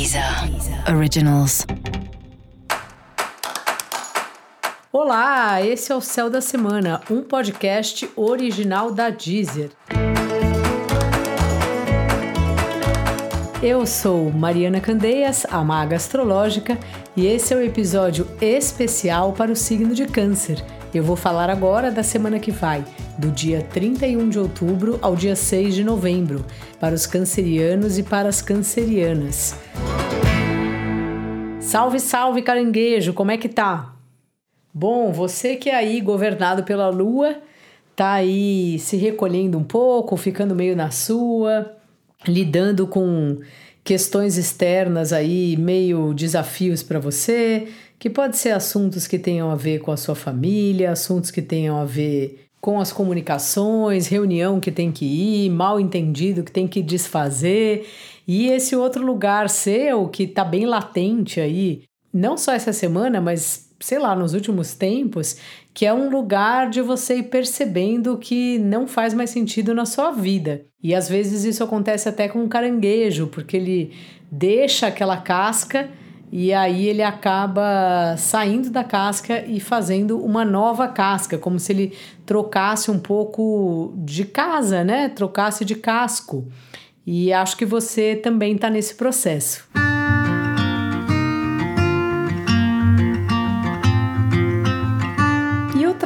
Deezer Originals. Olá, esse é o Céu da Semana, um podcast original da Deezer. Eu sou Mariana Candeias, a maga astrológica, e esse é o episódio especial para o signo de Câncer. Eu vou falar agora da semana que vai, do dia 31 de outubro ao dia 6 de novembro, para os cancerianos e para as cancerianas. Salve, salve, caranguejo, como é que tá? Bom, você que é aí governado pela lua, tá aí se recolhendo um pouco, ficando meio na sua, lidando com questões externas aí, meio desafios para você, que pode ser assuntos que tenham a ver com a sua família, assuntos que tenham a ver com as comunicações, reunião que tem que ir, mal entendido que tem que desfazer, e esse outro lugar seu que está bem latente aí, não só essa semana, mas sei lá, nos últimos tempos, que é um lugar de você ir percebendo que não faz mais sentido na sua vida. E às vezes isso acontece até com um caranguejo, porque ele deixa aquela casca e aí ele acaba saindo da casca e fazendo uma nova casca, como se ele trocasse um pouco de casa, né? Trocasse de casco. E acho que você também está nesse processo.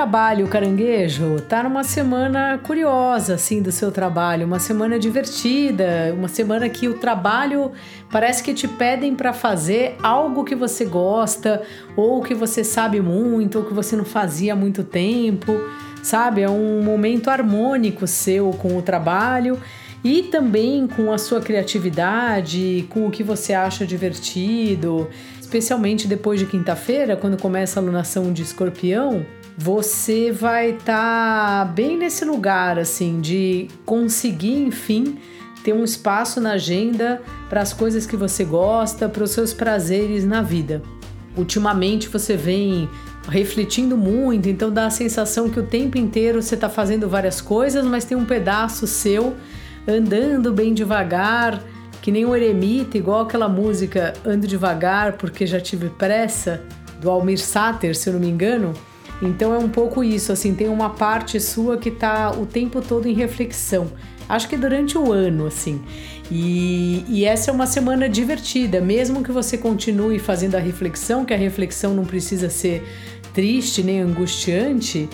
Trabalho caranguejo tá numa semana curiosa assim do seu trabalho, uma semana divertida, uma semana que o trabalho parece que te pedem para fazer algo que você gosta ou que você sabe muito ou que você não fazia há muito tempo, sabe? É um momento harmônico seu com o trabalho e também com a sua criatividade, com o que você acha divertido, especialmente depois de quinta-feira, quando começa a alunação de escorpião, você vai estar tá bem nesse lugar assim de conseguir, enfim, ter um espaço na agenda para as coisas que você gosta, para os seus prazeres na vida. Ultimamente você vem refletindo muito, então dá a sensação que o tempo inteiro você está fazendo várias coisas, mas tem um pedaço seu andando bem devagar, que nem um eremita, igual aquela música Ando Devagar porque já tive pressa, do Almir Sater, se eu não me engano. Então é um pouco isso, assim, tem uma parte sua que tá o tempo todo em reflexão. Acho que durante o ano, assim. E, e essa é uma semana divertida, mesmo que você continue fazendo a reflexão, que a reflexão não precisa ser triste nem angustiante,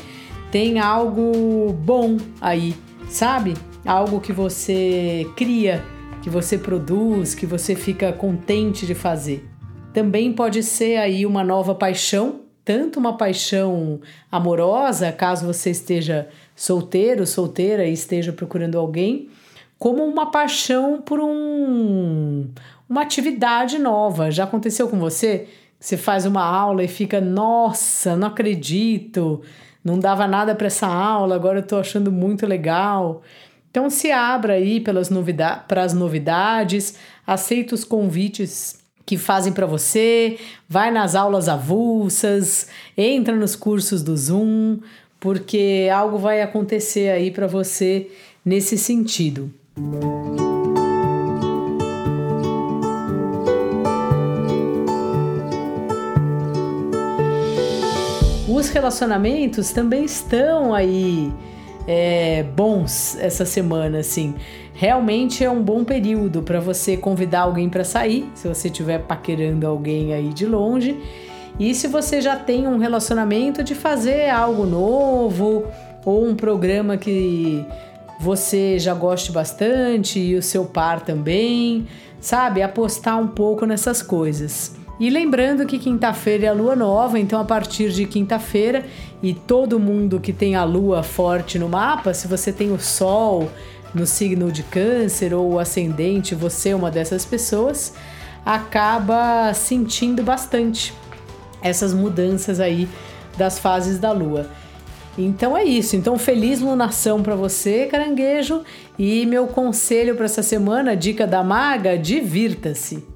tem algo bom aí, sabe? algo que você cria, que você produz, que você fica contente de fazer. Também pode ser aí uma nova paixão, tanto uma paixão amorosa, caso você esteja solteiro, solteira e esteja procurando alguém, como uma paixão por um uma atividade nova. Já aconteceu com você? Você faz uma aula e fica, nossa, não acredito, não dava nada para essa aula, agora eu estou achando muito legal. Então se abra aí pelas novidades, para as novidades, aceita os convites que fazem para você, vai nas aulas avulsas, entra nos cursos do Zoom, porque algo vai acontecer aí para você nesse sentido. Os relacionamentos também estão aí é, bons essa semana, assim. Realmente é um bom período para você convidar alguém para sair, se você estiver paquerando alguém aí de longe. E se você já tem um relacionamento, de fazer algo novo ou um programa que você já goste bastante e o seu par também, sabe? Apostar um pouco nessas coisas. E lembrando que quinta-feira é a lua nova, então a partir de quinta-feira, e todo mundo que tem a lua forte no mapa, se você tem o sol no signo de Câncer ou o ascendente, você é uma dessas pessoas, acaba sentindo bastante essas mudanças aí das fases da lua. Então é isso. Então feliz lunação para você, caranguejo, e meu conselho para essa semana, dica da maga, divirta-se.